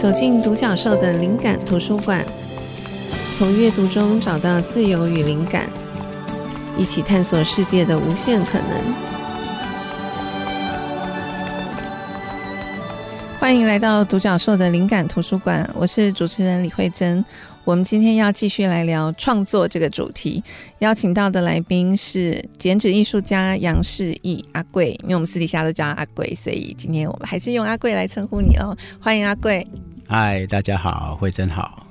走进独角兽的灵感图书馆，从阅读中找到自由与灵感，一起探索世界的无限可能。欢迎来到独角兽的灵感图书馆，我是主持人李慧珍。我们今天要继续来聊创作这个主题，邀请到的来宾是剪纸艺术家杨世义阿贵，因为我们私底下都叫阿贵，所以今天我们还是用阿贵来称呼你哦。欢迎阿贵。嗨，大家好，慧珍好。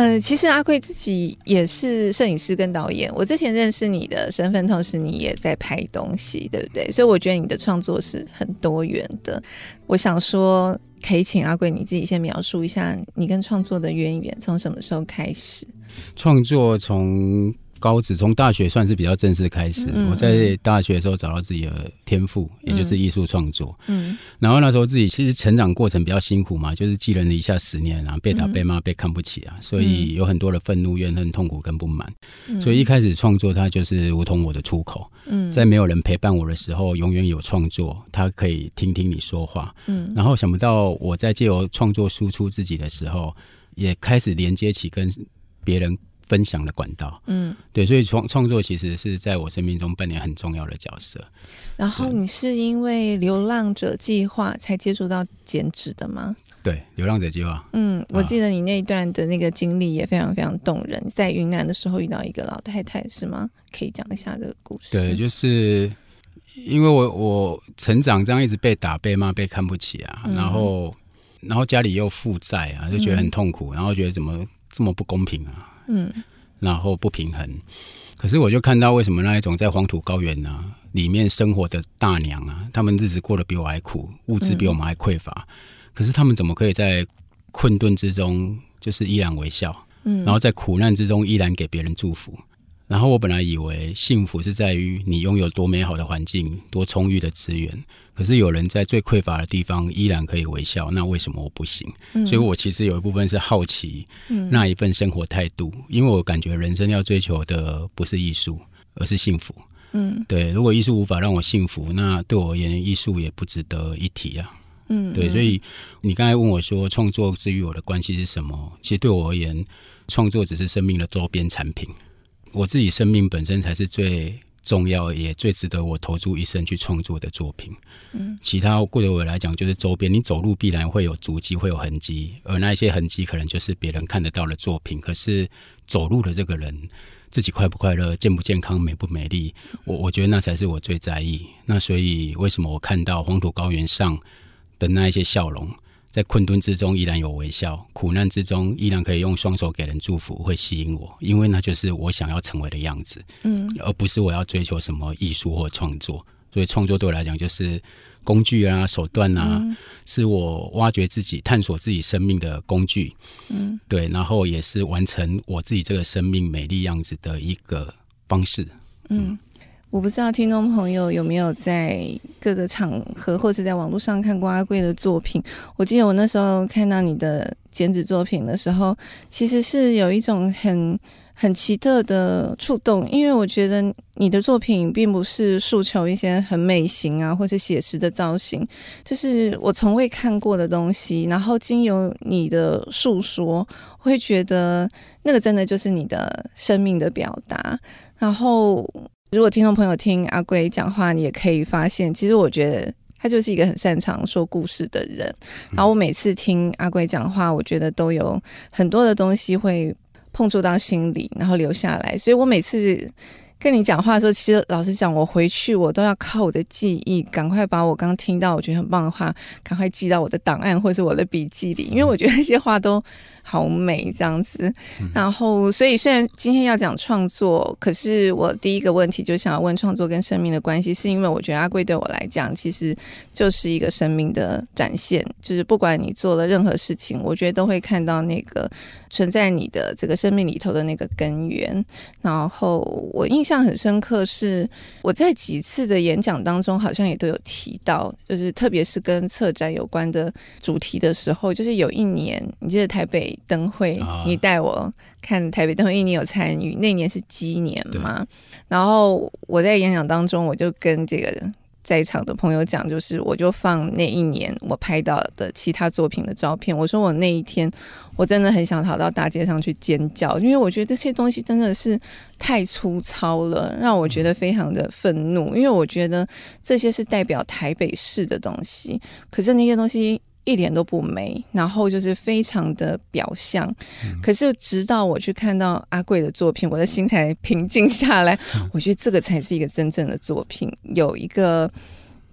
嗯，其实阿贵自己也是摄影师跟导演。我之前认识你的身份，同时你也在拍东西，对不对？所以我觉得你的创作是很多元的。我想说，可以请阿贵你自己先描述一下你跟创作的渊源，从什么时候开始？创作从。高职从大学算是比较正式开始。我在大学的时候找到自己的天赋，嗯、也就是艺术创作。嗯，然后那时候自己其实成长过程比较辛苦嘛，就是寄人篱下十年，然后被打、被骂、被看不起啊，所以有很多的愤怒、怨恨、痛苦跟不满。嗯、所以一开始创作它就是如同我的出口。嗯，在没有人陪伴我的时候，永远有创作，他可以听听你说话。嗯，然后想不到我在借由创作输出自己的时候，也开始连接起跟别人。分享的管道，嗯，对，所以创创作其实是在我生命中扮演很重要的角色。然后你是因为流浪者计划才接触到剪纸的吗？对，流浪者计划。嗯，我记得你那一段的那个经历也非常非常动人。在云南的时候遇到一个老太太，是吗？可以讲一下这个故事。对，就是因为我我成长这样一直被打、被骂、被看不起啊，嗯、然后然后家里又负债啊，就觉得很痛苦，嗯、然后觉得怎么这么不公平啊。嗯，然后不平衡，可是我就看到为什么那一种在黄土高原呢、啊、里面生活的大娘啊，他们日子过得比我还苦，物质比我们还匮乏，嗯、可是他们怎么可以在困顿之中就是依然微笑，嗯，然后在苦难之中依然给别人祝福。然后我本来以为幸福是在于你拥有多美好的环境、多充裕的资源，可是有人在最匮乏的地方依然可以微笑，那为什么我不行？嗯、所以我其实有一部分是好奇那一份生活态度，嗯、因为我感觉人生要追求的不是艺术，而是幸福。嗯，对，如果艺术无法让我幸福，那对我而言，艺术也不值得一提啊。嗯，对，所以你刚才问我说，创作之于我的关系是什么？其实对我而言，创作只是生命的周边产品。我自己生命本身才是最重要，也最值得我投注一生去创作的作品。嗯，其他对我来讲就是周边，你走路必然会有足迹，会有痕迹，而那一些痕迹可能就是别人看得到的作品。可是走路的这个人自己快不快乐、健不健康、美不美丽，我我觉得那才是我最在意。那所以为什么我看到黄土高原上的那一些笑容？在困顿之中依然有微笑，苦难之中依然可以用双手给人祝福，会吸引我，因为那就是我想要成为的样子，嗯，而不是我要追求什么艺术或创作。所以创作对我来讲就是工具啊、手段啊，嗯、是我挖掘自己、探索自己生命的工具，嗯，对，然后也是完成我自己这个生命美丽样子的一个方式，嗯。嗯我不知道听众朋友有没有在各个场合或者在网络上看过阿贵的作品。我记得我那时候看到你的剪纸作品的时候，其实是有一种很很奇特的触动，因为我觉得你的作品并不是诉求一些很美型啊，或是写实的造型，就是我从未看过的东西。然后经由你的诉说，会觉得那个真的就是你的生命的表达。然后。如果听众朋友听阿贵讲话，你也可以发现，其实我觉得他就是一个很擅长说故事的人。然后我每次听阿贵讲话，我觉得都有很多的东西会碰触到心里，然后留下来。所以我每次跟你讲话的时候，其实老实讲，我回去我都要靠我的记忆，赶快把我刚刚听到我觉得很棒的话，赶快记到我的档案或是我的笔记里，因为我觉得那些话都。好美这样子，然后所以虽然今天要讲创作，可是我第一个问题就想要问创作跟生命的关系，是因为我觉得阿贵对我来讲其实就是一个生命的展现，就是不管你做了任何事情，我觉得都会看到那个存在你的这个生命里头的那个根源。然后我印象很深刻是我在几次的演讲当中好像也都有提到，就是特别是跟策展有关的主题的时候，就是有一年你记得台北。灯会，你带我看台北灯会，因为你有参与。那年是鸡年嘛，然后我在演讲当中，我就跟这个在场的朋友讲，就是我就放那一年我拍到的其他作品的照片。我说我那一天我真的很想跑到大街上去尖叫，因为我觉得这些东西真的是太粗糙了，让我觉得非常的愤怒。因为我觉得这些是代表台北市的东西，可是那些东西。一点都不美，然后就是非常的表象。嗯、可是直到我去看到阿贵的作品，我的心才平静下来。嗯、我觉得这个才是一个真正的作品，有一个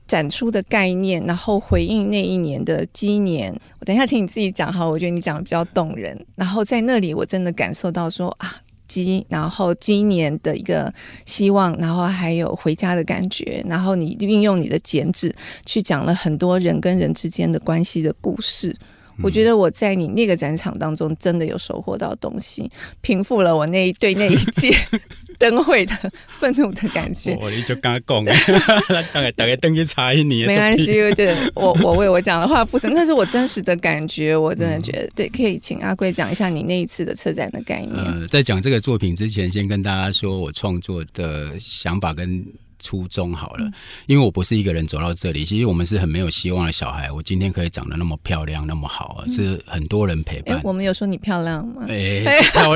展出的概念，然后回应那一年的鸡年。我等一下请你自己讲哈，我觉得你讲的比较动人。然后在那里，我真的感受到说啊。鸡，然后今年的一个希望，然后还有回家的感觉，然后你运用你的剪纸去讲了很多人跟人之间的关系的故事。我觉得我在你那个展场当中真的有收获到东西，平复了我那一对那一届 灯会的 愤怒的感觉。我就刚刚讲，大概大概等于差一年。没关系，对，我我为我讲的话负责，那是我真实的感觉。我真的觉得，对，可以请阿贵讲一下你那一次的策展的概念。呃，在讲这个作品之前，先跟大家说我创作的想法跟。初衷好了，因为我不是一个人走到这里，其实我们是很没有希望的小孩。我今天可以长得那么漂亮，那么好，是很多人陪伴。欸、我们有说你漂亮吗？哎、欸，漂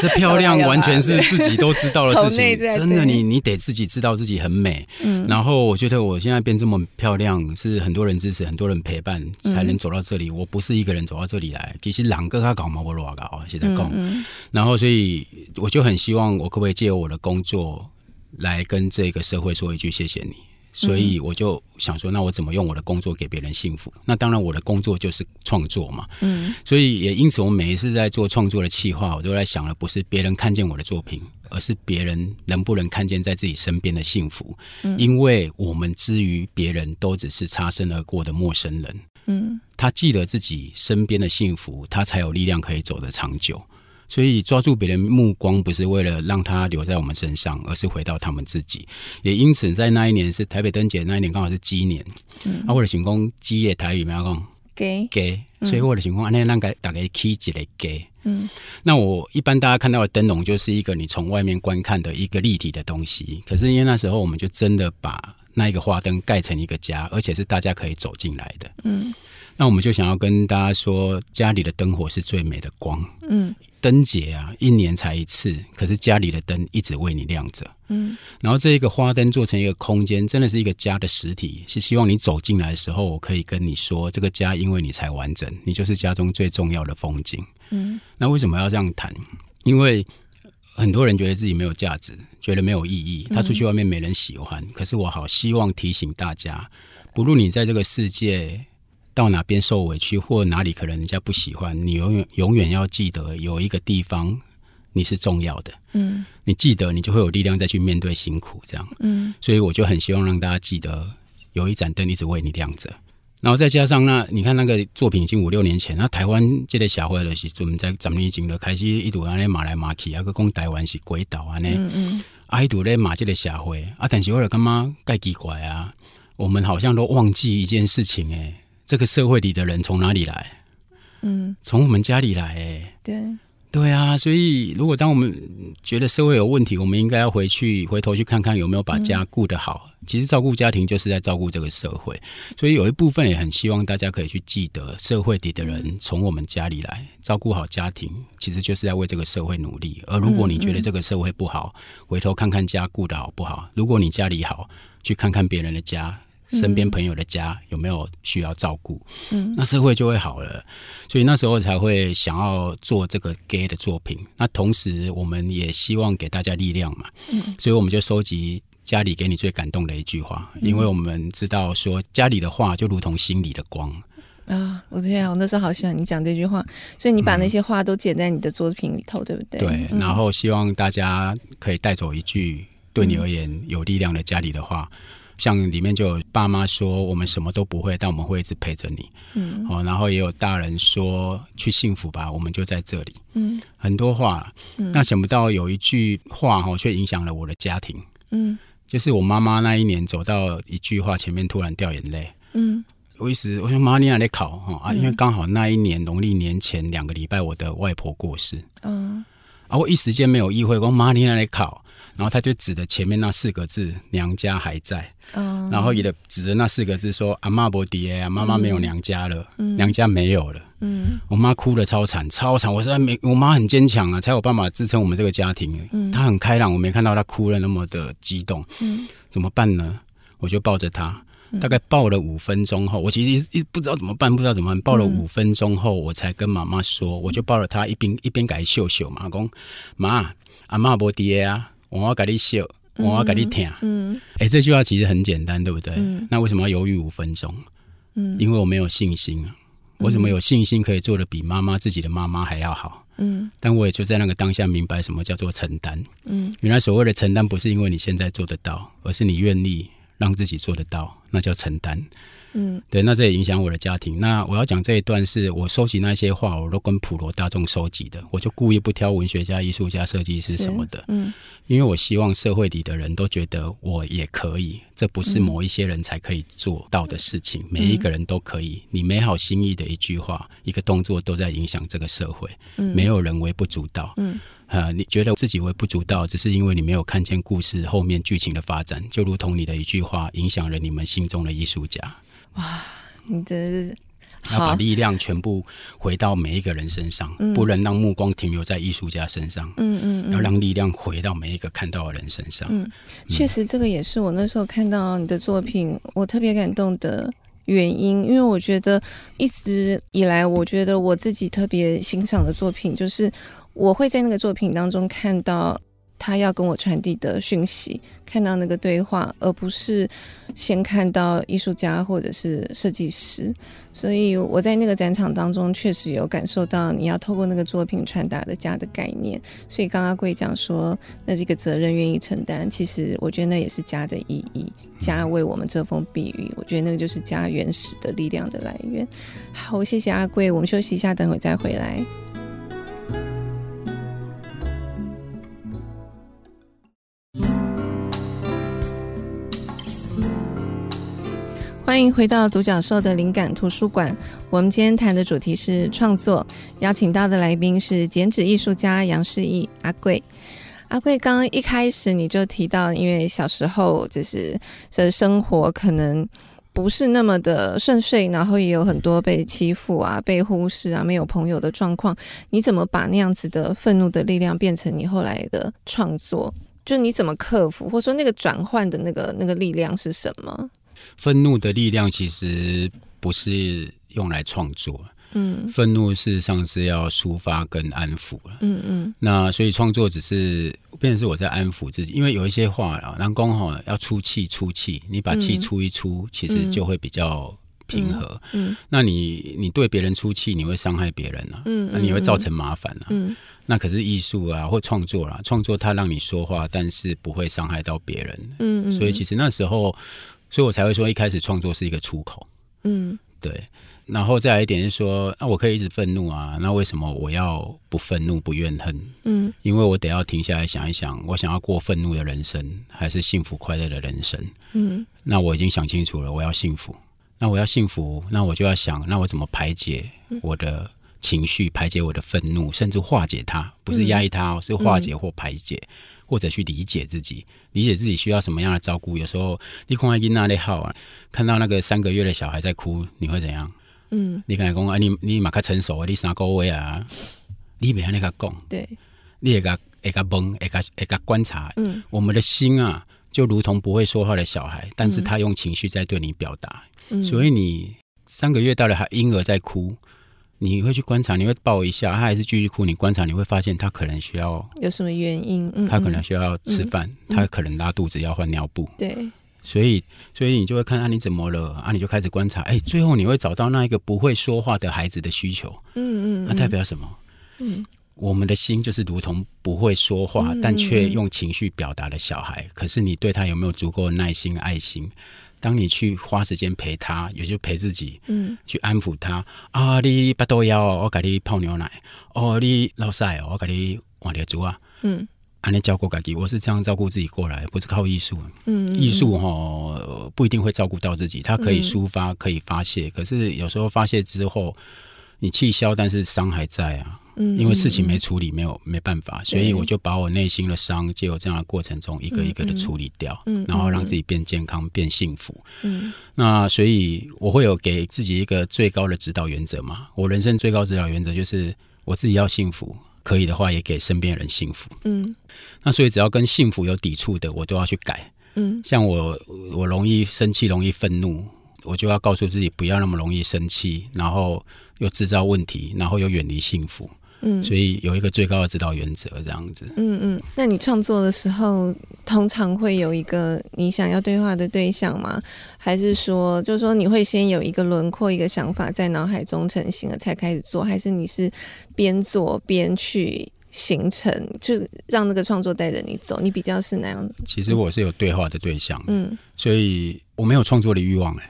这漂亮 完全是自己都知道的事情。真的，你你得自己知道自己很美。嗯，然后我觉得我现在变这么漂亮，是很多人支持，很多人陪伴，才能走到这里。我不是一个人走到这里来，其实朗哥他搞毛不乱搞，现在搞。然后，所以我就很希望，我可不可以借由我的工作。来跟这个社会说一句谢谢你，所以我就想说，那我怎么用我的工作给别人幸福？那当然，我的工作就是创作嘛。嗯，所以也因此，我每一次在做创作的企划，我都在想的不是别人看见我的作品，而是别人能不能看见在自己身边的幸福。嗯，因为我们之于别人都只是擦身而过的陌生人。嗯，他记得自己身边的幸福，他才有力量可以走得长久。所以抓住别人目光，不是为了让他留在我们身上，而是回到他们自己。也因此，在那一年是台北灯节那一年，刚好是鸡年。嗯，啊，我的情况鸡业台语没有讲给给，所以我的情况那让个大概起一个给。嗯，那我一般大家看到的灯笼就是一个你从外面观看的一个立体的东西。可是因为那时候我们就真的把那一个花灯盖成一个家，而且是大家可以走进来的。嗯，那我们就想要跟大家说，家里的灯火是最美的光。嗯。灯节啊，一年才一次，可是家里的灯一直为你亮着。嗯，然后这一个花灯做成一个空间，真的是一个家的实体，是希望你走进来的时候，我可以跟你说，这个家因为你才完整，你就是家中最重要的风景。嗯，那为什么要这样谈？因为很多人觉得自己没有价值，觉得没有意义，他出去外面没人喜欢。嗯，可是我好希望提醒大家，不论你在这个世界。到哪边受委屈，或哪里可能人家不喜欢你，永远永远要记得有一个地方你是重要的。嗯，你记得，你就会有力量再去面对辛苦。这样，嗯，所以我就很希望让大家记得，有一盏灯一直为你亮着。然后再加上那，你看那个作品已经五六年前，那台湾这个社会的是我们在十年前就开始一度安尼骂来骂去，啊，个讲台湾是鬼岛啊，呢，嗯嗯，啊，一度咧骂这个社会啊，但是我了感觉怪奇怪啊，我们好像都忘记一件事情，诶。这个社会里的人从哪里来？嗯，从我们家里来。哎，对，对啊。所以，如果当我们觉得社会有问题，我们应该要回去回头去看看有没有把家顾得好。嗯，其实，照顾家庭就是在照顾这个社会。所以，有一部分也很希望大家可以去记得，社会里的人从我们家里来，照顾好家庭，其实就是在为这个社会努力。而如果你觉得这个社会不好，回头看看家顾得好不好。如果你家里好，去看看别人的家。身边朋友的家有没有需要照顾？嗯，那社会就会好了。所以那时候才会想要做这个 gay 的作品。那同时，我们也希望给大家力量嘛。嗯，所以我们就收集家里给你最感动的一句话，因为我们知道说家里的话就如同心里的光啊。我之前我那时候好喜欢你讲这句话，所以你把那些话都剪在你的作品里头，对不对？对。然后希望大家可以带走一句对你而言有力量的家里的话。像里面就有爸妈说，我们什么都不会，但我们会一直陪着你。嗯，哦，然后也有大人说，去幸福吧，我们就在这里。嗯，很多话，嗯，那想不到有一句话哈，却影响了我的家庭。嗯，就是我妈妈那一年走到一句话前面，突然掉眼泪。嗯，我一时我说妈，你还在考哈啊，因为刚好那一年农历年前两个礼拜，我的外婆过世。嗯，啊，我一时间没有意会，我妈你还在考。然后他就指着前面那四个字“娘家还在”，嗯，然后也得指着那四个字说“阿妈不爹啊，妈妈没有娘家了，嗯、娘家没有了。”嗯，我妈哭的超惨，超惨。我说没，我妈很坚强啊，才有办法支撑我们这个家庭。嗯，她很开朗，我没看到她哭了那么的激动。嗯，怎么办呢？我就抱着她，大概抱了五分钟后，我其实一直不知道怎么办，不知道怎么办。抱了五分钟后，我才跟妈妈说，我就抱着她一边一边给她秀秀嘛，讲妈，阿妈不爹啊。我要给你笑，我要给你听。嗯，哎、欸，这句话其实很简单，对不对？嗯，那为什么要犹豫五分钟？嗯，因为我没有信心啊。我怎么有信心可以做的比妈妈自己的妈妈还要好？嗯，但我也就在那个当下明白什么叫做承担。嗯，原来所谓的承担不是因为你现在做得到，而是你愿意让自己做得到，那叫承担。嗯，对，那这也影响我的家庭。那我要讲这一段是我收集那些话，我都跟普罗大众收集的。我就故意不挑文学家、艺术家、设计师什么的，嗯，因为我希望社会里的人都觉得我也可以，这不是某一些人才可以做到的事情，嗯、每一个人都可以。你美好心意的一句话、一个动作，都在影响这个社会。嗯，没有人微不足道。嗯，啊，你觉得自己微不足道，只是因为你没有看见故事后面剧情的发展，就如同你的一句话，影响了你们心中的艺术家。哇，你的要把力量全部回到每一个人身上，嗯、不能让目光停留在艺术家身上。嗯嗯，嗯要让力量回到每一个看到的人身上。嗯，确实，这个也是我那时候看到你的作品，我特别感动的原因。因为我觉得一直以来，我觉得我自己特别欣赏的作品，就是我会在那个作品当中看到。他要跟我传递的讯息，看到那个对话，而不是先看到艺术家或者是设计师。所以我在那个展场当中，确实有感受到你要透过那个作品传达的家的概念。所以刚刚贵讲说，那这个责任愿意承担，其实我觉得那也是家的意义。家为我们遮风避雨，我觉得那个就是家原始的力量的来源。好，谢谢阿贵，我们休息一下，等会再回来。欢迎回到独角兽的灵感图书馆。我们今天谈的主题是创作，邀请到的来宾是剪纸艺术家杨世义阿贵。阿贵，刚刚一开始你就提到，因为小时候就是这生活可能不是那么的顺遂，然后也有很多被欺负啊、被忽视啊、没有朋友的状况。你怎么把那样子的愤怒的力量变成你后来的创作？就你怎么克服，或者说那个转换的那个那个力量是什么？愤怒的力量其实不是用来创作，嗯，愤怒事实上是要抒发跟安抚，嗯嗯，那所以创作只是变成是我在安抚自己，因为有一些话啊，南宫哈要出气出气，你把气出一出，嗯、其实就会比较平和，嗯，嗯。那你你对别人出气，你会伤害别人啊，嗯，那你会造成麻烦啊，嗯，那可是艺术啊或创作啦，创作它让你说话，但是不会伤害到别人，嗯嗯，所以其实那时候。所以我才会说，一开始创作是一个出口。嗯，对。然后再来一点是说，那、啊、我可以一直愤怒啊，那为什么我要不愤怒、不怨恨？嗯，因为我得要停下来想一想，我想要过愤怒的人生，还是幸福快乐的人生？嗯，那我已经想清楚了，我要幸福。那我要幸福，那我就要想，那我怎么排解我的情绪，排解我的愤怒，甚至化解它，不是压抑它，是化解或排解。或者去理解自己，理解自己需要什么样的照顾。有时候你看囡仔咧好啊，看到那个三个月的小孩在哭，你会怎样？嗯，你敢讲啊？你你马克成熟啊？你三个月啊？你别那个讲，对，你也个也个懵，也个也个观察。嗯，我们的心啊，就如同不会说话的小孩，但是他用情绪在对你表达。嗯，所以你三个月大的婴儿在哭。你会去观察，你会抱一下，他还是继续哭。你观察，你会发现他可能需要有什么原因？嗯，他可能需要吃饭，他可能拉肚子要换尿布。对，所以，所以你就会看啊，你怎么了啊？你就开始观察，哎，最后你会找到那一个不会说话的孩子的需求。嗯嗯，那代表什么？嗯，我们的心就是如同不会说话，嗯、但却用情绪表达的小孩。可是你对他有没有足够的耐心、爱心？当你去花时间陪他，也就陪自己，嗯，去安抚他啊，你巴肚枵，我给你泡牛奶。哦，你老晒，我给你换点粥啊。嗯，安尼照顾自己，我是这样照顾自己过来，不是靠艺术。嗯，艺术哈不一定会照顾到自己，它可以抒发，可以发泄。可是有时候发泄之后，你气消，但是伤还在啊。嗯，因为事情没处理，没有没办法，所以我就把我内心的伤，借由这样的过程中，一个一个的处理掉，嗯，然后让自己变健康，变幸福，嗯，那所以我会有给自己一个最高的指导原则嘛，我人生最高指导原则就是我自己要幸福，可以的话也给身边人幸福，嗯，那所以只要跟幸福有抵触的，我都要去改，嗯，像我我容易生气，容易愤怒。我就要告诉自己不要那么容易生气，然后又制造问题，然后又远离幸福。嗯，所以有一个最高的指导原则，这样子。嗯嗯。那你创作的时候，通常会有一个你想要对话的对象吗？还是说，就是说你会先有一个轮廓、一个想法在脑海中成型了才开始做？还是你是边做边去形成，就让那个创作带着你走？你比较是哪样？其实我是有对话的对象，嗯，所以我没有创作的欲望，哎。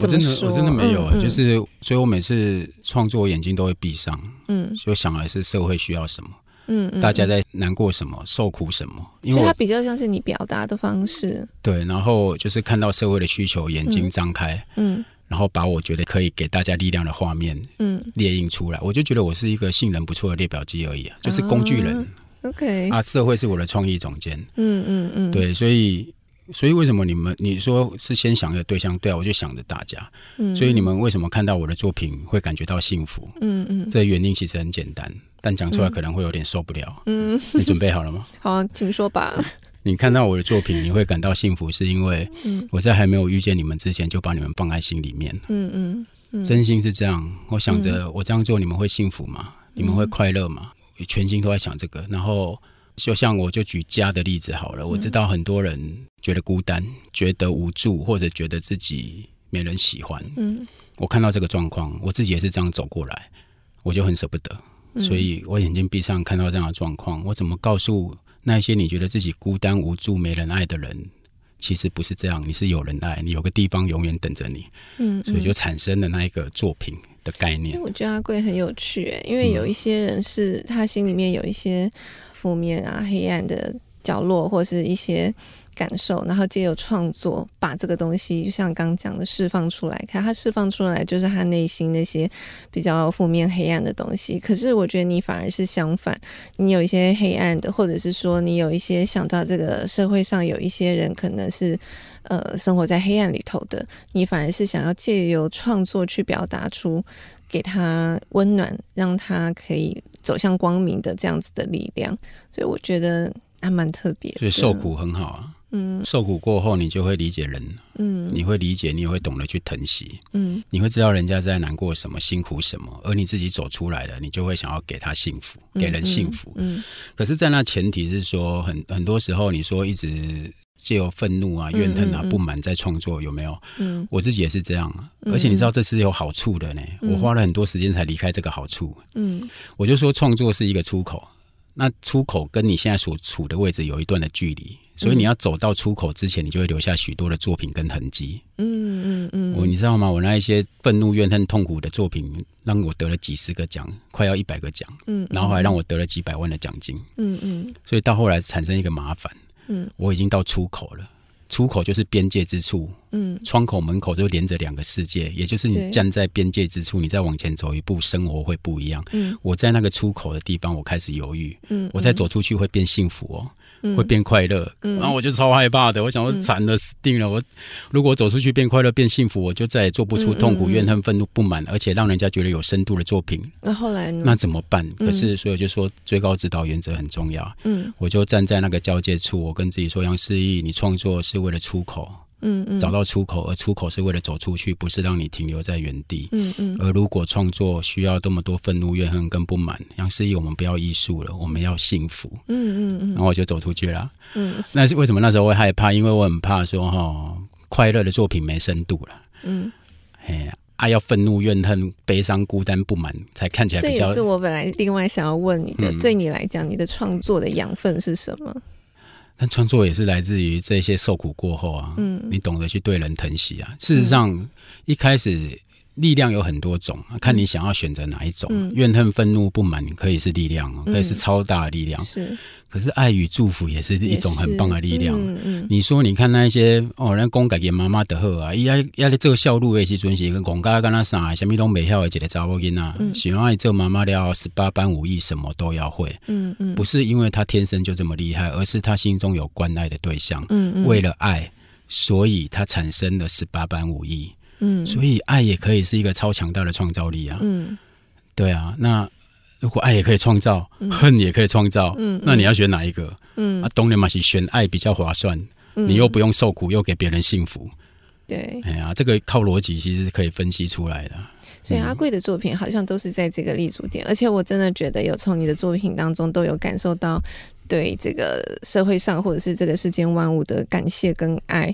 我真的我真的没有，嗯嗯、就是所以，我每次创作，我眼睛都会闭上，嗯，就想的是社会需要什么，嗯，嗯大家在难过什么，受苦什么，因为它比较像是你表达的方式，对，然后就是看到社会的需求，眼睛张开，嗯，嗯。然后把我觉得可以给大家力量的画面，嗯，列印出来，我就觉得我是一个性能不错的列表机而已啊，就是工具人、哦、，OK，啊，社会是我的创意总监，嗯嗯嗯，对，所以。所以为什么你们你说是先想一个对象？对啊，我就想着大家。嗯，所以你们为什么看到我的作品会感觉到幸福？嗯嗯，这原因其实很简单，但讲出来可能会有点受不了。嗯，你准备好了吗？好，请说吧。你看到我的作品，你会感到幸福，是因为我在还没有遇见你们之前就把你们放在心里面。嗯嗯，真心是这样。我想着我这样做，你们会幸福吗？你们会快乐吗？全心都在想这个，然后。就像我就举家的例子好了，我知道很多人觉得孤单，觉得无助，或者觉得自己没人喜欢。嗯，我看到这个状况，我自己也是这样走过来，我就很舍不得，所以我眼睛闭上看到这样的状况，我怎么告诉那些你觉得自己孤单无助、没人爱的人，其实不是这样，你是有人爱，你有个地方永远等着你。嗯，所以就产生了那一个作品的概念。我觉得阿贵很有趣，因为有一些人是他心里面有一些。负面啊，黑暗的角落，或是一些感受，然后借由创作把这个东西，就像刚讲的释放出来。看他释放出来，就是他内心那些比较负面、黑暗的东西。可是我觉得你反而是相反，你有一些黑暗的，或者是说你有一些想到这个社会上有一些人可能是呃生活在黑暗里头的，你反而是想要借由创作去表达出。给他温暖，让他可以走向光明的这样子的力量，所以我觉得还蛮特别的。所以受苦很好啊，嗯，受苦过后你就会理解人，嗯，你会理解，你也会懂得去疼惜，嗯，你会知道人家在难过什么、辛苦什么，而你自己走出来了，你就会想要给他幸福，给人幸福，嗯，嗯，嗯。可是，在那前提是说，很很多时候你说一直。借由愤怒啊、怨恨啊、不满在创作，有没有？嗯，我自己也是这样啊。而且你知道这是有好处的呢。我花了很多时间才离开这个好处。嗯，我就说创作是一个出口，那出口跟你现在所处的位置有一段的距离，所以你要走到出口之前，你就会留下许多的作品跟痕迹。嗯嗯嗯。我你知道吗？我那一些愤怒、怨恨、痛苦的作品，让我得了几十个奖，快要一百个奖。嗯，然后还让我得了几百万的奖金。嗯嗯。所以到后来产生一个麻烦。嗯，我已经到出口了，出口就是边界之处。嗯，窗口门口就连着两个世界，也就是你站在边界之处，你再往前走一步，生活会不一样。嗯，我在那个出口的地方，我开始犹豫。嗯，我再走出去会变幸福哦。会变快乐，嗯，然后我就超害怕的。我想我惨了，死定了！我如果走出去变快乐、变幸福，我就再也做不出痛苦、怨恨、愤怒、不满，而且让人家觉得有深度的作品。那后来呢？那怎么办？可是，所以我就说，最高指导原则很重要。嗯，我就站在那个交界处，我跟自己说：杨思义，你创作是为了出口。嗯嗯，找到出口，而出口是为了走出去，不是让你停留在原地。嗯嗯。而如果创作需要这么多愤怒、怨恨跟不满，杨思怡，我们不要艺术了，我们要幸福。嗯嗯嗯。然后我就走出去了。嗯。那是为什么那时候会害怕？因为我很怕说哈，快乐的作品没深度了。嗯。哎呀，啊，要愤怒、怨恨、悲伤、孤单、不满，才看起来比较。这也是我本来另外想要问你的，嗯、对你来讲，你的创作的养分是什么？但创作也是来自于这些受苦过后啊，嗯，你懂得去对人疼惜啊。事实上，一开始力量有很多种，看你想要选择哪一种。嗯、怨恨、愤怒、不满可以是力量，可以是超大的力量。是。可是爱与祝福也是一种很棒的力量。嗯嗯，你说，你看那些哦，人公改给妈妈的好啊，压压的这个孝路也是遵循一个公家跟他啥，什么都没晓的一个查某囡仔，喜欢爱做妈妈了，十八般武艺什么都要会。嗯嗯，不是因为他天生就这么厉害，而是他心中有关爱的对象。嗯嗯，为了爱，所以他产生了十八般武艺。嗯，所以爱也可以是一个超强大的创造力啊。嗯，对啊，那。如果爱也可以创造，嗯、恨也可以创造，嗯、那你要选哪一个？嗯，啊，当然嘛是选爱比较划算，嗯、你又不用受苦，又给别人幸福。对，哎呀，这个靠逻辑其实是可以分析出来的。所以阿贵的作品好像都是在这个立足点，嗯、而且我真的觉得有从你的作品当中都有感受到对这个社会上或者是这个世间万物的感谢跟爱。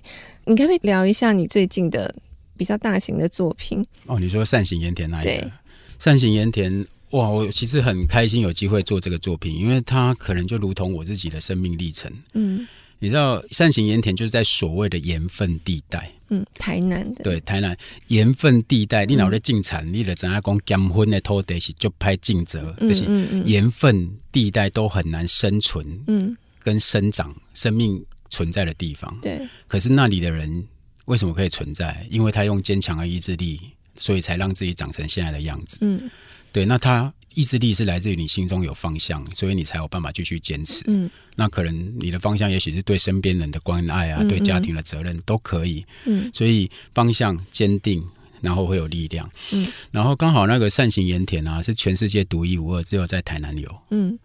你可不可以聊一下你最近的比较大型的作品？哦，你说善行盐田那一个？对，善行盐田。哇，我其实很开心有机会做这个作品，因为它可能就如同我自己的生命历程。嗯，你知道善行盐田就是在所谓的盐分地带。嗯，台南的。对，台南盐分地带，你脑袋进产，你的怎样讲盐分的土地是就拍尽责，就是盐分地带都很难生存，嗯，跟生长生命存在的地方。对，可是那里的人为什么可以存在？因为他用坚强的意志力，所以才让自己长成现在的样子。嗯。对，那他意志力是来自于你心中有方向，所以你才有办法继续坚持。嗯，那可能你的方向也许是对身边人的关爱啊，嗯嗯对家庭的责任都可以。嗯，所以方向坚定，然后会有力量。嗯，然后刚好那个善行盐田啊，是全世界独一无二，只有在台南有。嗯。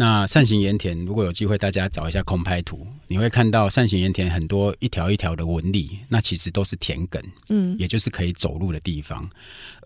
那扇形盐田，如果有机会，大家找一下空拍图，你会看到扇形盐田很多一条一条的纹理，那其实都是田埂，嗯，也就是可以走路的地方。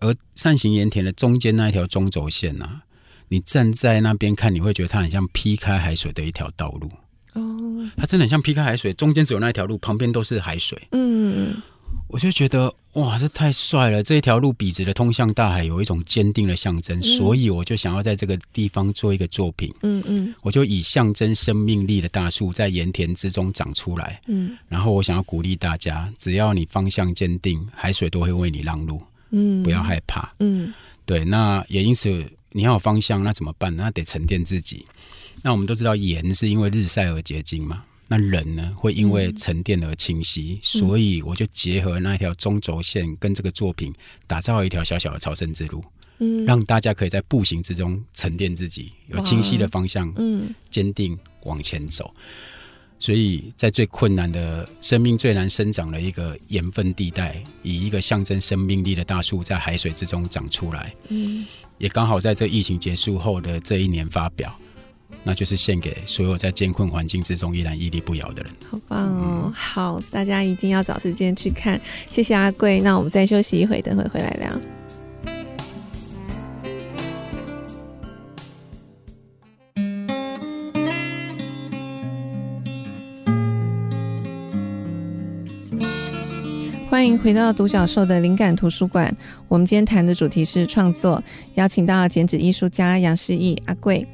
而扇形盐田的中间那一条中轴线啊，你站在那边看，你会觉得它很像劈开海水的一条道路。哦，它真的很像劈开海水，中间只有那一条路，旁边都是海水。嗯。我就觉得哇，这太帅了！这一条路笔直的通向大海，有一种坚定的象征，嗯、所以我就想要在这个地方做一个作品。嗯嗯，我就以象征生命力的大树在盐田之中长出来。嗯，然后我想要鼓励大家，只要你方向坚定，海水都会为你让路。嗯，不要害怕。嗯，对。那也因此，你要有方向，那怎么办？那得沉淀自己。那我们都知道，盐是因为日晒而结晶嘛。那人呢，会因为沉淀而清晰，嗯、所以我就结合那一条中轴线跟这个作品，打造了一条小小的朝圣之路，嗯，让大家可以在步行之中沉淀自己，有清晰的方向，嗯，坚定往前走。所以在最困难的生命最难生长的一个盐分地带，以一个象征生命力的大树在海水之中长出来，嗯，也刚好在这疫情结束后的这一年发表。那就是献给所有在艰困环境之中依然屹立不摇的人。好棒哦！嗯、好，大家一定要找时间去看。谢谢阿贵，那我们再休息一会，等会回来聊。欢迎回到独角兽的灵感图书馆。我们今天谈的主题是创作，邀请到剪纸艺术家杨世义阿贵。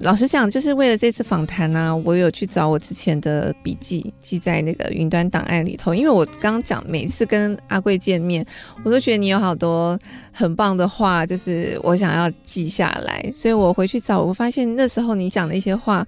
老实讲，就是为了这次访谈呢，我有去找我之前的笔记，记在那个云端档案里头。因为我刚刚讲，每次跟阿贵见面，我都觉得你有好多很棒的话，就是我想要记下来。所以我回去找，我发现那时候你讲的一些话。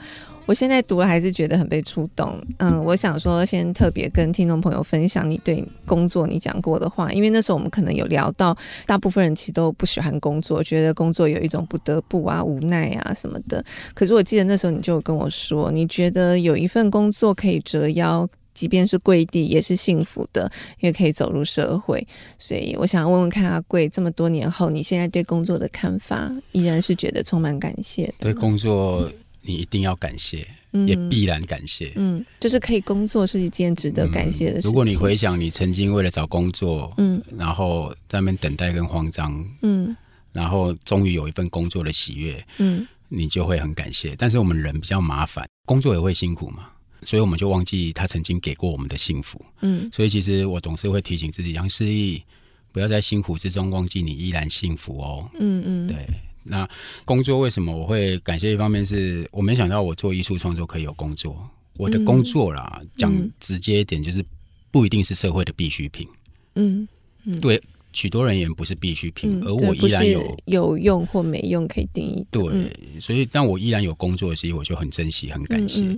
我现在读了还是觉得很被触动，嗯，我想说先特别跟听众朋友分享你对工作你讲过的话，因为那时候我们可能有聊到，大部分人其实都不喜欢工作，觉得工作有一种不得不啊、无奈啊什么的。可是我记得那时候你就跟我说，你觉得有一份工作可以折腰，即便是跪地也是幸福的，因为可以走入社会。所以我想问问看阿贵，这么多年后，你现在对工作的看法，依然是觉得充满感谢的？对工作。你一定要感谢，也必然感谢。嗯，就是可以工作是一件值得感谢的事情。如果你回想你曾经为了找工作，嗯，然后在那边等待跟慌张，嗯，然后终于有一份工作的喜悦，嗯，你就会很感谢。但是我们人比较麻烦，工作也会辛苦嘛，所以我们就忘记他曾经给过我们的幸福。嗯，所以其实我总是会提醒自己，杨思义，不要在辛苦之中忘记你依然幸福哦。嗯嗯，对。那工作为什么我会感谢？一方面是我没想到我做艺术创作可以有工作。我的工作啦，讲、嗯、直接一点，就是不一定是社会的必需品。嗯嗯，对，许多人也不是必需品，嗯、而我依然有有用或没用可以定义。对，嗯、所以但我依然有工作的时候，我就很珍惜、很感谢。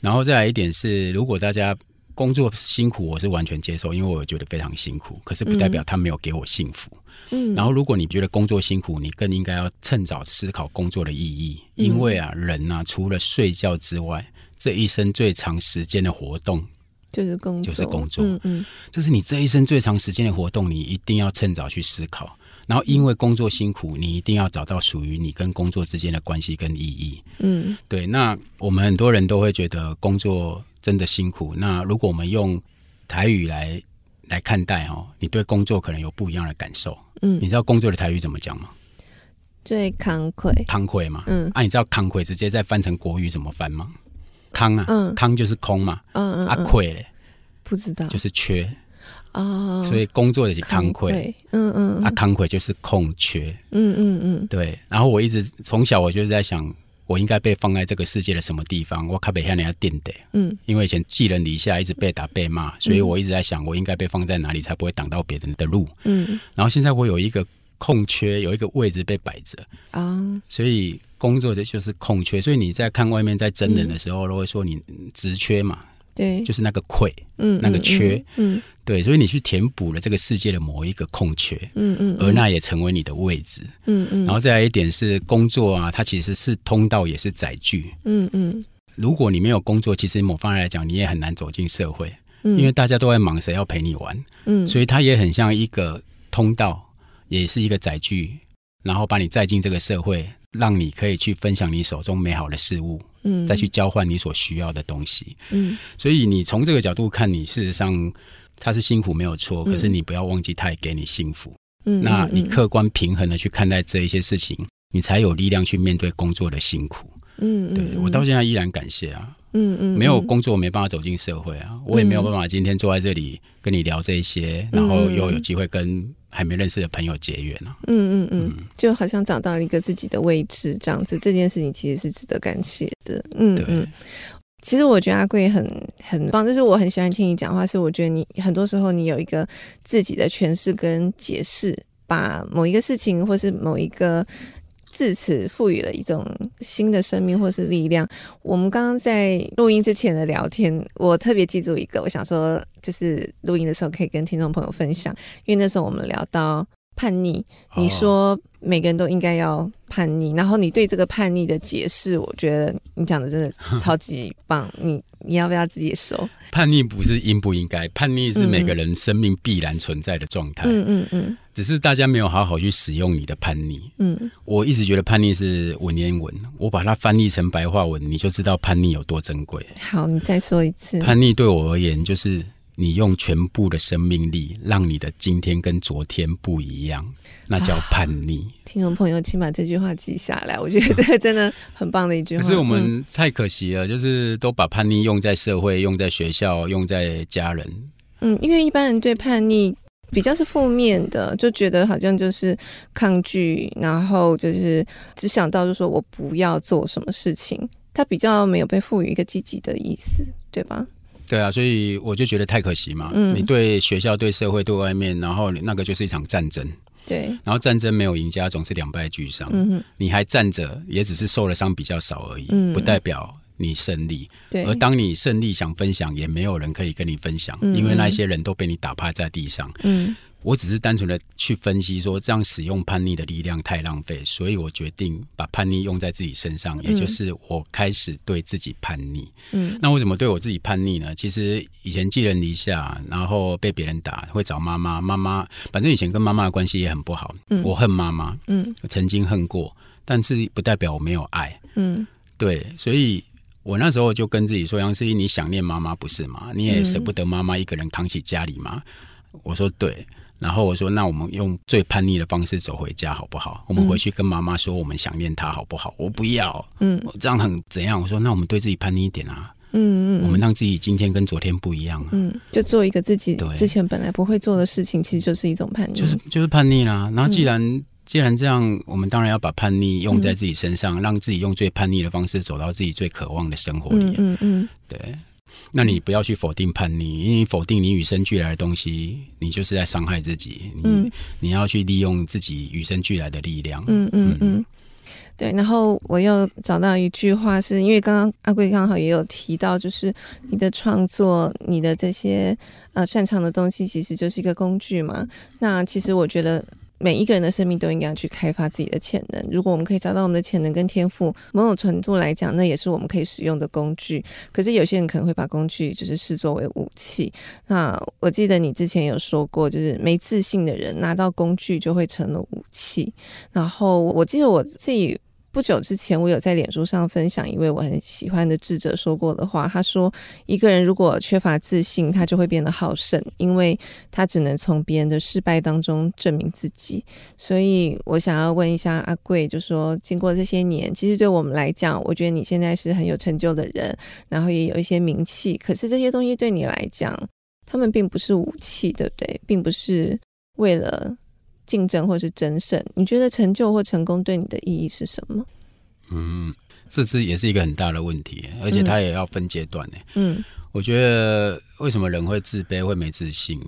然后再来一点是，如果大家工作辛苦，我是完全接受，因为我觉得非常辛苦，可是不代表他没有给我幸福。嗯，然后如果你觉得工作辛苦，你更应该要趁早思考工作的意义，因为啊，人啊，除了睡觉之外，这一生最长时间的活动就是工作，就是工作。嗯嗯，这是你这一生最长时间的活动，你一定要趁早去思考。然后，因为工作辛苦，你一定要找到属于你跟工作之间的关系跟意义。嗯，对。那我们很多人都会觉得工作真的辛苦。那如果我们用台语来来看待哦，你对工作可能有不一样的感受。嗯，你知道工作的台语怎么讲吗？最慷慨，慷慨嘛。嗯，啊，你知道慷慨直接再翻成国语怎么翻吗？康啊，嗯，康就是空嘛。嗯嗯，啊，愧嘞，不知道，就是缺。哦，oh, 所以工作的是慷慨，嗯嗯，啊，慷慨就是空缺，嗯嗯嗯，对。然后我一直从小我就是在想，我应该被放在这个世界的什么地方？我卡北向人家垫的，嗯，因为以前寄人篱下，一直被打被骂，所以我一直在想，我应该被放在哪里才不会挡到别人的路？嗯。然后现在我有一个空缺，有一个位置被摆着啊，oh. 所以工作的就是空缺。所以你在看外面在真人的时候，都会说你职缺嘛。对，就是那个愧，嗯，那个缺，嗯，嗯对，所以你去填补了这个世界的某一个空缺，嗯嗯，嗯。而那也成为你的位置，嗯嗯，然后再来一点是工作啊，它其实是通道，也是载具，嗯嗯，如果你没有工作，其实某方面来讲，你也很难走进社会，嗯，因为大家都在忙，谁要陪你玩，嗯，所以它也很像一个通道，也是一个载具，然后把你载进这个社会。让你可以去分享你手中美好的事物，嗯，再去交换你所需要的东西，嗯，所以你从这个角度看，你事实上他是辛苦没有错，可是你不要忘记他也给你幸福，嗯，那你客观平衡的去看待这一些事情，你才有力量去面对工作的辛苦，嗯，对，我到现在依然感谢啊。嗯嗯，没有工作没办法走进社会啊，我也没有办法今天坐在这里跟你聊这一些，然后又有机会跟还没认识的朋友结缘啊。嗯嗯嗯，就好像找到了一个自己的位置这样子，这件事情其实是值得感谢的。嗯嗯，其实我觉得阿贵很很棒，就是我很喜欢听你讲话，是我觉得你很多时候你有一个自己的诠释跟解释，把某一个事情或是某一个。自此赋予了一种新的生命或是力量。我们刚刚在录音之前的聊天，我特别记住一个，我想说，就是录音的时候可以跟听众朋友分享，因为那时候我们聊到叛逆，你说每个人都应该要叛逆，然后你对这个叛逆的解释，我觉得你讲的真的超级棒，你。你要不要自己说？叛逆不是应不应该，叛逆是每个人生命必然存在的状态。嗯嗯嗯，只是大家没有好好去使用你的叛逆。嗯，我一直觉得叛逆是文言文，我把它翻译成白话文，你就知道叛逆有多珍贵。好，你再说一次。叛逆对我而言就是。你用全部的生命力，让你的今天跟昨天不一样，那叫叛逆。啊、听众朋友，请把这句话记下来，我觉得这个真的很棒的一句话。可是我们太可惜了，嗯、就是都把叛逆用在社会、用在学校、用在家人。嗯，因为一般人对叛逆比较是负面的，就觉得好像就是抗拒，然后就是只想到就说我不要做什么事情，他比较没有被赋予一个积极的意思，对吧？对啊，所以我就觉得太可惜嘛。嗯，你对学校、对社会、对外面，然后那个就是一场战争。对，然后战争没有赢家，总是两败俱伤。嗯，你还站着，也只是受了伤比较少而已，嗯，不代表你胜利。对，而当你胜利想分享，也没有人可以跟你分享，嗯，因为那些人都被你打趴在地上。嗯。我只是单纯的去分析说，这样使用叛逆的力量太浪费，所以我决定把叛逆用在自己身上，也就是我开始对自己叛逆。嗯，那为什么对我自己叛逆呢？其实以前寄人篱下，然后被别人打，会找妈妈，妈妈反正以前跟妈妈的关系也很不好。嗯，我恨妈妈。嗯，曾经恨过，但是不代表我没有爱。嗯，对，所以我那时候就跟自己说：“杨思怡，你想念妈妈不是吗？你也舍不得妈妈一个人扛起家里吗？”我说：“对。”然后我说：“那我们用最叛逆的方式走回家好不好？我们回去跟妈妈说，我们想念她好不好？”我不要，嗯，这样很怎样？我说：“那我们对自己叛逆一点啊，嗯嗯，我们让自己今天跟昨天不一样啊，嗯，就做一个自己之前本来不会做的事情，其实就是一种叛逆，就是就是叛逆啦。然后既然、嗯、既然这样，我们当然要把叛逆用在自己身上，嗯、让自己用最叛逆的方式走到自己最渴望的生活里，嗯嗯，嗯嗯。对。”那你不要去否定叛逆，因为否定你与生俱来的东西，你就是在伤害自己。你、嗯、你要去利用自己与生俱来的力量。嗯嗯嗯。对，然后我又找到一句话是，是因为刚刚阿贵刚好也有提到，就是你的创作，你的这些呃擅长的东西，其实就是一个工具嘛。那其实我觉得每一个人的生命都应该去开发自己的潜能。如果我们可以找到我们的潜能跟天赋，某种程度来讲，那也是我们可以使用的工具。可是有些人可能会把工具就是视作为武器。那我记得你之前有说过，就是没自信的人拿到工具就会成了武器。然后我记得我自己。不久之前，我有在脸书上分享一位我很喜欢的智者说过的话。他说：“一个人如果缺乏自信，他就会变得好胜，因为他只能从别人的失败当中证明自己。”所以，我想要问一下阿贵，就说经过这些年，其实对我们来讲，我觉得你现在是很有成就的人，然后也有一些名气。可是这些东西对你来讲，他们并不是武器，对不对？并不是为了。竞争或是争胜，你觉得成就或成功对你的意义是什么？嗯，这是也是一个很大的问题，而且它也要分阶段呢。嗯，我觉得为什么人会自卑、会没自信？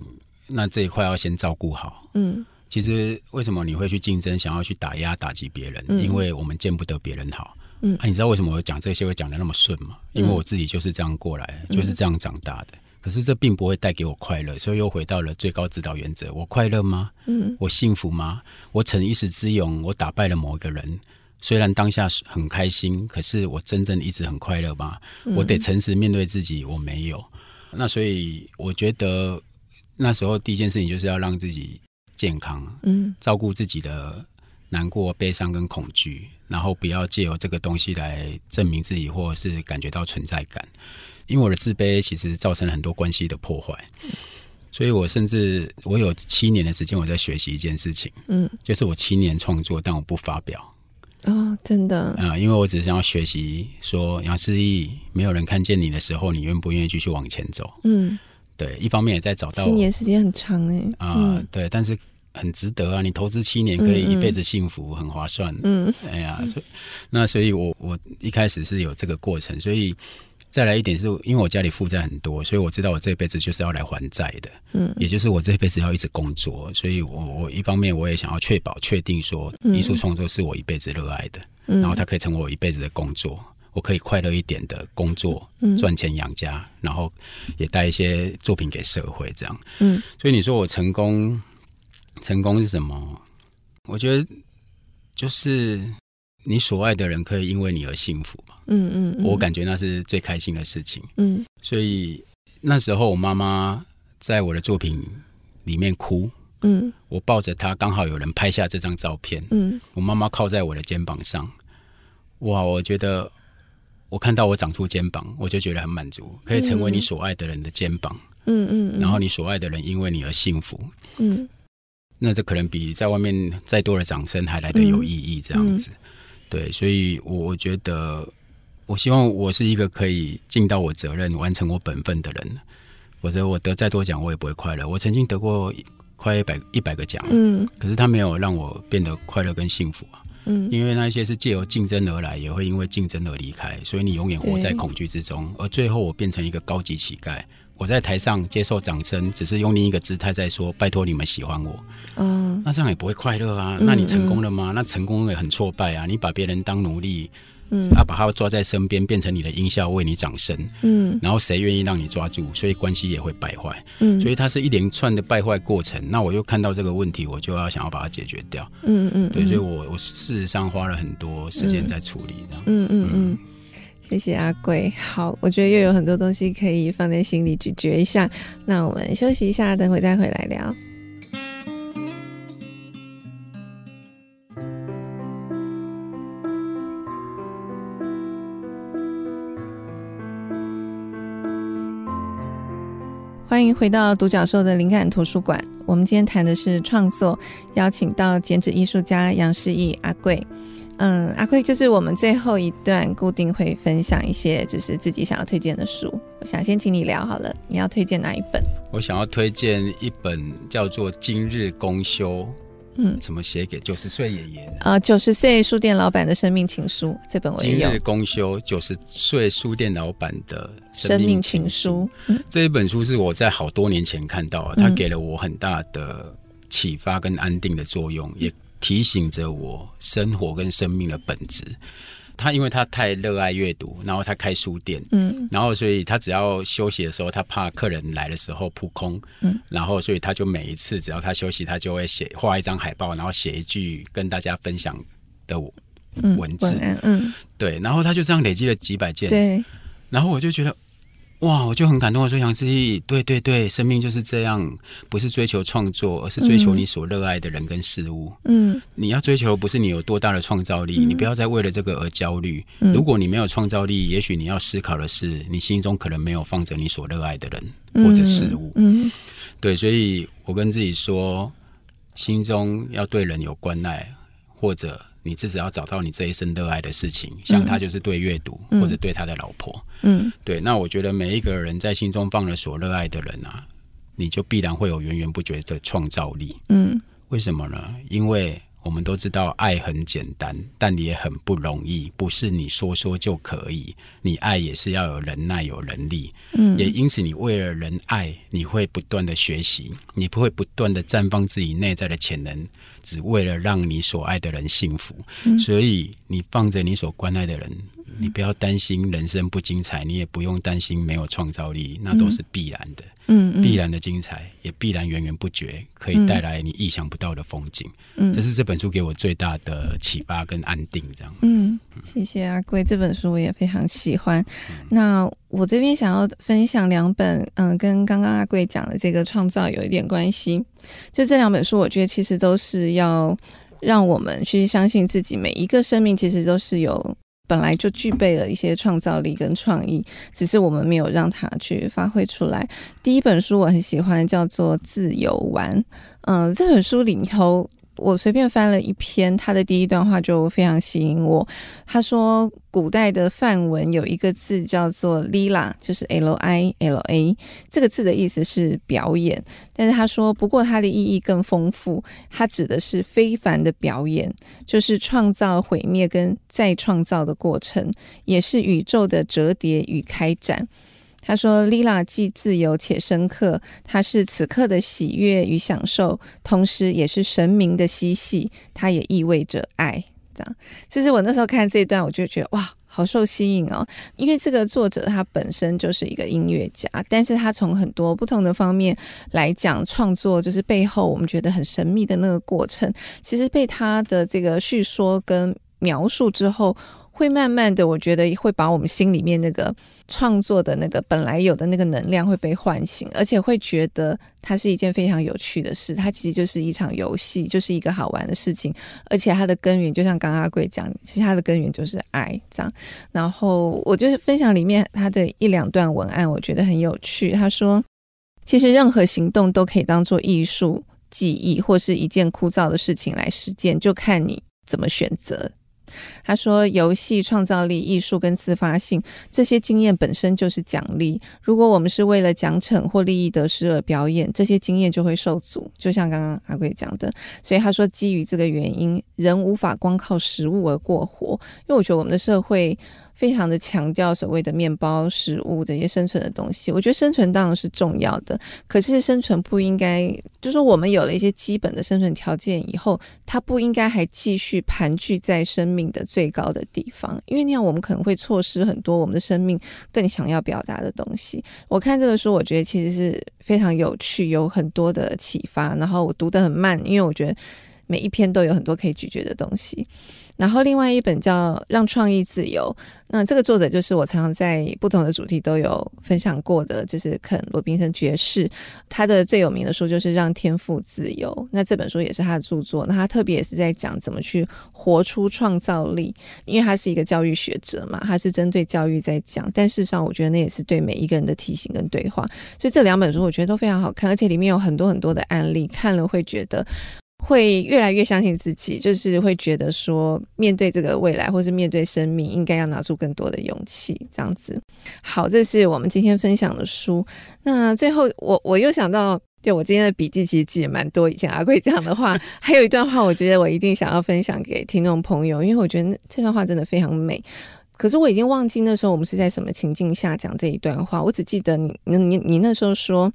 那这一块要先照顾好。嗯，其实为什么你会去竞争、想要去打压、打击别人？嗯，因为我们见不得别人好。嗯，啊，你知道为什么我讲这些会讲的那么顺吗？因为我自己就是这样过来，就是这样长大的。可是这并不会带给我快乐，所以又回到了最高指导原则：我快乐吗？嗯，我幸福吗？我逞一时之勇，我打败了某一个人，虽然当下很开心，可是我真正一直很快乐吗？我得诚实面对自己，我没有。那所以我觉得那时候第一件事情就是要让自己健康，嗯，照顾自己的难过、悲伤跟恐惧，然后不要借由这个东西来证明自己，或者是感觉到存在感。因为我的自卑其实造成了很多关系的破坏，所以我甚至我有七年的时间我在学习一件事情，嗯，就是我七年创作，但我不发表。哦，真的啊，因为我只是想要学习，说杨思义，没有人看见你的时候，你愿不愿意继续往前走？嗯，对，一方面也在找到七年时间很长哎，啊，对，但是很值得啊，你投资七年可以一辈子幸福，很划算。嗯，哎呀，所以那所以我我一开始是有这个过程，所以。再来一点是，因为我家里负债很多，所以我知道我这辈子就是要来还债的。嗯，也就是我这辈子要一直工作，所以我我一方面我也想要确保确定说，艺术创作是我一辈子热爱的，嗯，然后它可以成为我一辈子的工作，我可以快乐一点的工作，赚钱养家，然后也带一些作品给社会，这样。嗯，所以你说我成功，成功是什么？我觉得就是。你所爱的人可以因为你而幸福嘛？嗯嗯，我感觉那是最开心的事情。嗯，所以那时候我妈妈在我的作品里面哭。嗯，我抱着她，刚好有人拍下这张照片。嗯，我妈妈靠在我的肩膀上。哇，我觉得我看到我长出肩膀，我就觉得很满足，可以成为你所爱的人的肩膀。嗯嗯，然后你所爱的人因为你而幸福。嗯，那这可能比在外面再多的掌声还来得有意义。这样子。对，所以，我我觉得，我希望我是一个可以尽到我责任、完成我本分的人。否则，我得再多奖，我也不会快乐。我曾经得过快一百一百个奖，嗯，可是他没有让我变得快乐跟幸福啊，嗯，因为那些是借由竞争而来，也会因为竞争而离开，所以你永远活在恐惧之中，而最后我变成一个高级乞丐。我在台上接受掌声，只是用另一个姿态在说：“拜托你们喜欢我。”嗯，那这样也不会快乐啊。那你成功了吗？嗯嗯、那成功也很挫败啊。你把别人当奴隶，嗯，啊把他抓在身边，变成你的音效，为你掌声，嗯，然后谁愿意让你抓住？所以关系也会败坏，嗯，所以它是一连串的败坏过程。那我又看到这个问题，我就要想要把它解决掉，嗯嗯，对，所以我我事实上花了很多时间在处理这样，嗯嗯嗯。嗯谢谢阿贵，好，我觉得又有很多东西可以放在心里咀嚼一下。那我们休息一下，等会再回来聊。欢迎回到独角兽的灵感图书馆。我们今天谈的是创作，邀请到剪纸艺术家杨诗逸阿贵。嗯，阿贵就是我们最后一段固定会分享一些，就是自己想要推荐的书。我想先请你聊好了，你要推荐哪一本？我想要推荐一本叫做《今日公休》嗯，怎么写给九十岁爷爷的啊？九十岁书店老板的生命情书，这本我也有。今日公休，九十岁书店老板的生命情书。嗯、这一本书是我在好多年前看到，它给了我很大的启发跟安定的作用，嗯、也提醒着我生活跟生命的本质。他因为他太热爱阅读，然后他开书店，嗯，然后所以他只要休息的时候，他怕客人来的时候扑空，嗯，然后所以他就每一次只要他休息，他就会写画一张海报，然后写一句跟大家分享的文字，嗯，嗯，对，然后他就这样累积了几百件，对，然后我就觉得。哇，我就很感动。我说杨志毅，对对对，生命就是这样，不是追求创作，而是追求你所热爱的人跟事物。嗯，你要追求不是你有多大的创造力，嗯、你不要再为了这个而焦虑。嗯、如果你没有创造力，也许你要思考的是，你心中可能没有放着你所热爱的人或者事物。嗯，嗯对，所以我跟自己说，心中要对人有关爱，或者。你至少要找到你这一生热爱的事情，像他就是对阅读，嗯、或者对他的老婆，嗯，对。那我觉得每一个人在心中放了所热爱的人啊，你就必然会有源源不绝的创造力，嗯。为什么呢？因为我们都知道爱很简单，但也很不容易，不是你说说就可以。你爱也是要有忍耐、有能力，嗯。也因此，你为了人爱，你会不断的学习，你不会不断的绽放自己内在的潜能。只为了让你所爱的人幸福，嗯、所以你放着你所关爱的人，你不要担心人生不精彩，你也不用担心没有创造力，那都是必然的。嗯，嗯必然的精彩也必然源源不绝，可以带来你意想不到的风景。嗯，这是这本书给我最大的启发跟安定。这样，嗯，谢谢阿贵，这本书我也非常喜欢。嗯、那我这边想要分享两本，嗯、呃，跟刚刚阿贵讲的这个创造有一点关系。就这两本书，我觉得其实都是要让我们去相信自己，每一个生命其实都是有本来就具备了一些创造力跟创意，只是我们没有让他去发挥出来。第一本书我很喜欢，叫做《自由玩》。嗯、这本书里头。我随便翻了一篇，他的第一段话就非常吸引我。他说，古代的梵文有一个字叫做 “lila”，就是 “l i l a”，这个字的意思是表演。但是他说，不过它的意义更丰富，它指的是非凡的表演，就是创造、毁灭跟再创造的过程，也是宇宙的折叠与开展。他说：“Lila 既自由且深刻，它是此刻的喜悦与享受，同时也是神明的嬉戏。它也意味着爱。”这样，其实我那时候看这一段，我就觉得哇，好受吸引哦。因为这个作者他本身就是一个音乐家，但是他从很多不同的方面来讲创作，就是背后我们觉得很神秘的那个过程，其实被他的这个叙说跟描述之后。会慢慢的，我觉得会把我们心里面那个创作的那个本来有的那个能量会被唤醒，而且会觉得它是一件非常有趣的事。它其实就是一场游戏，就是一个好玩的事情。而且它的根源，就像刚刚阿贵讲，其实它的根源就是爱，这样。然后我就是分享里面他的一两段文案，我觉得很有趣。他说，其实任何行动都可以当做艺术、技艺或是一件枯燥的事情来实践，就看你怎么选择。他说：“游戏、创造力、艺术跟自发性这些经验本身就是奖励。如果我们是为了奖惩或利益得失而表演，这些经验就会受阻。就像刚刚阿贵讲的，所以他说，基于这个原因，人无法光靠食物而过活。因为我觉得我们的社会。”非常的强调所谓的面包、食物这些生存的东西，我觉得生存当然是重要的，可是生存不应该，就是我们有了一些基本的生存条件以后，它不应该还继续盘踞在生命的最高的地方，因为那样我们可能会错失很多我们的生命更想要表达的东西。我看这个书，我觉得其实是非常有趣，有很多的启发，然后我读得很慢，因为我觉得每一篇都有很多可以咀嚼的东西。然后另外一本叫《让创意自由》，那这个作者就是我常常在不同的主题都有分享过的，就是肯罗宾森爵士。他的最有名的书就是《让天赋自由》，那这本书也是他的著作。那他特别也是在讲怎么去活出创造力，因为他是一个教育学者嘛，他是针对教育在讲。但事实上，我觉得那也是对每一个人的提醒跟对话。所以这两本书我觉得都非常好看，而且里面有很多很多的案例，看了会觉得。会越来越相信自己，就是会觉得说，面对这个未来，或是面对生命，应该要拿出更多的勇气，这样子。好，这是我们今天分享的书。那最后，我我又想到，对，我今天的笔记其实记也蛮多，以前阿贵讲的话，还有一段话，我觉得我一定想要分享给听众朋友，因为我觉得这段话真的非常美。可是我已经忘记那时候我们是在什么情境下讲这一段话，我只记得你你你你那时候说，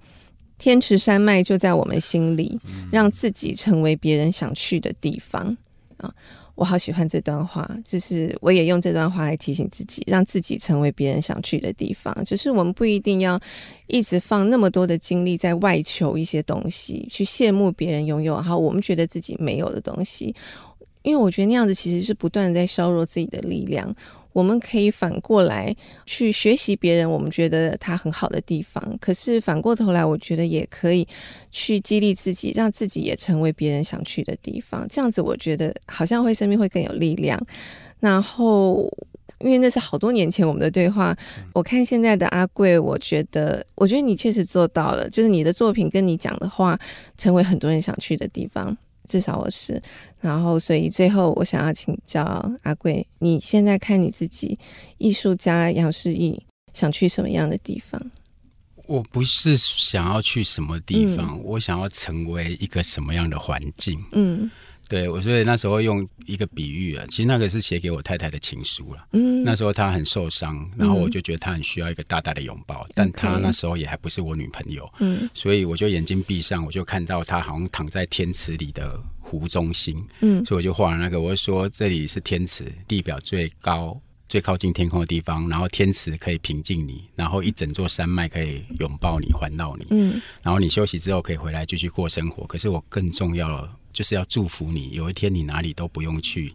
天池山脉就在我们心里，让自己成为别人想去的地方啊。我好喜欢这段话，就是我也用这段话来提醒自己，让自己成为别人想去的地方。就是我们不一定要一直放那么多的精力在外求一些东西，去羡慕别人拥有，然后我们觉得自己没有的东西。因为我觉得那样子其实是不断在削弱自己的力量。我们可以反过来去学习别人，我们觉得他很好的地方。可是反过头来，我觉得也可以去激励自己，让自己也成为别人想去的地方。这样子，我觉得好像会生命会更有力量。然后，因为那是好多年前我们的对话，我看现在的阿贵，我觉得，我觉得你确实做到了，就是你的作品跟你讲的话，成为很多人想去的地方。至少我是，然后所以最后我想要请教阿贵，你现在看你自己，艺术家杨世义想去什么样的地方？我不是想要去什么地方，嗯、我想要成为一个什么样的环境？嗯。对，我所以那时候用一个比喻啊，其实那个是写给我太太的情书了。嗯，那时候她很受伤，然后我就觉得她很需要一个大大的拥抱，嗯、但她那时候也还不是我女朋友。嗯，所以我就眼睛闭上，我就看到她好像躺在天池里的湖中心。嗯，所以我就画了那个，我就说这里是天池，地表最高、最靠近天空的地方，然后天池可以平静你，然后一整座山脉可以拥抱你、环绕你。嗯，然后你休息之后可以回来继续过生活。可是我更重要了。就是要祝福你，有一天你哪里都不用去，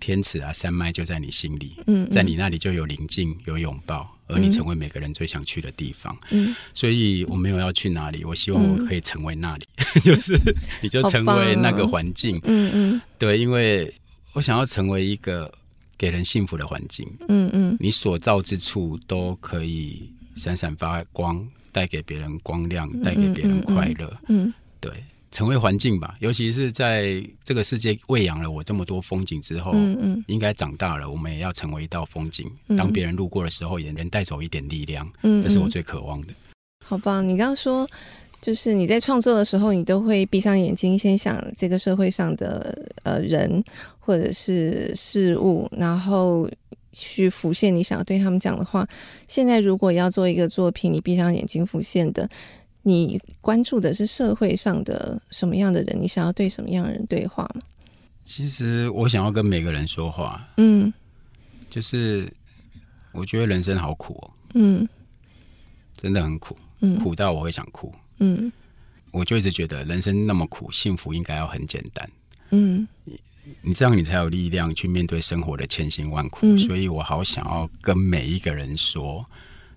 天池啊山脉就在你心里，嗯，在你那里就有宁静有拥抱，而你成为每个人最想去的地方。嗯，所以我没有要去哪里，我希望我可以成为那里，嗯、就是你就成为那个环境。嗯嗯，对，因为我想要成为一个给人幸福的环境。嗯嗯，你所造之处都可以闪闪发光，带给别人光亮，带给别人快乐。嗯，对。成为环境吧，尤其是在这个世界喂养了我这么多风景之后，嗯嗯，应该长大了，我们也要成为一道风景。嗯、当别人路过的时候，也能带走一点力量。嗯，这是我最渴望的。好棒！你刚刚说，就是你在创作的时候，你都会闭上眼睛，先想这个社会上的呃人或者是事物，然后去浮现你想要对他们讲的话。现在如果要做一个作品，你闭上眼睛浮现的。你关注的是社会上的什么样的人？你想要对什么样的人对话吗？其实我想要跟每个人说话。嗯，就是我觉得人生好苦哦。嗯，真的很苦。嗯，苦到我会想哭。嗯，我就一直觉得人生那么苦，幸福应该要很简单。嗯，你你这样你才有力量去面对生活的千辛万苦。嗯，所以我好想要跟每一个人说。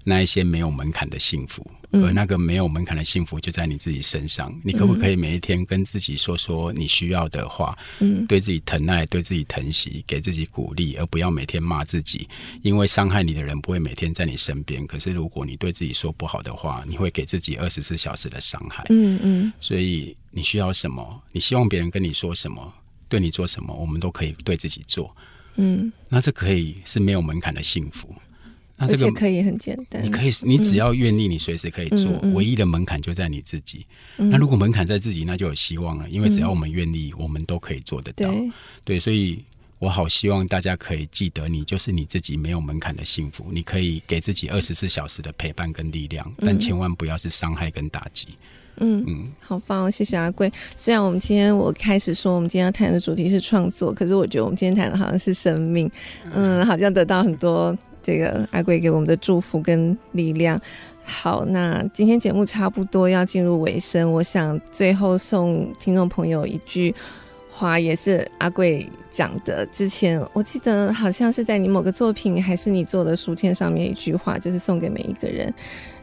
那一些没有门槛的幸福，而那个没有门槛的幸福就在你自己身上。嗯、你可不可以每一天跟自己说说你需要的话？嗯，对自己疼爱，对自己疼惜，给自己鼓励，而不要每天骂自己。因为伤害你的人不会每天在你身边。可是如果你对自己说不好的话，你会给自己二十四小时的伤害。嗯嗯。所以你需要什么？你希望别人跟你说什么？对你做什么？我们都可以对自己做。嗯，那这可以是没有门槛的幸福。那这个可以很简单，你可以，你只要愿意，你随时可以做。嗯、唯一的门槛就在你自己。嗯、那如果门槛在自己，那就有希望了。因为只要我们愿意，我们都可以做得到。对，对，所以我好希望大家可以记得，你就是你自己，没有门槛的幸福。你可以给自己二十四小时的陪伴跟力量，嗯、但千万不要是伤害跟打击。嗯嗯，好棒，谢谢阿贵。虽然我们今天我开始说我们今天要谈的主题是创作，可是我觉得我们今天谈的好像是生命。嗯，好像得到很多。这个阿贵给我们的祝福跟力量。好，那今天节目差不多要进入尾声，我想最后送听众朋友一句话，也是阿贵讲的。之前我记得好像是在你某个作品，还是你做的书签上面一句话，就是送给每一个人。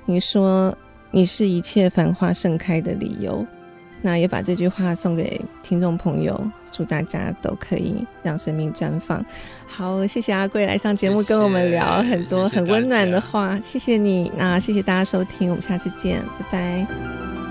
你说：“你是一切繁花盛开的理由。”那也把这句话送给听众朋友，祝大家都可以让生命绽放。好，谢谢阿贵来上节目跟我们聊很多很温暖的话，谢谢，谢谢你。那谢谢大家收听，我们下次见，拜拜。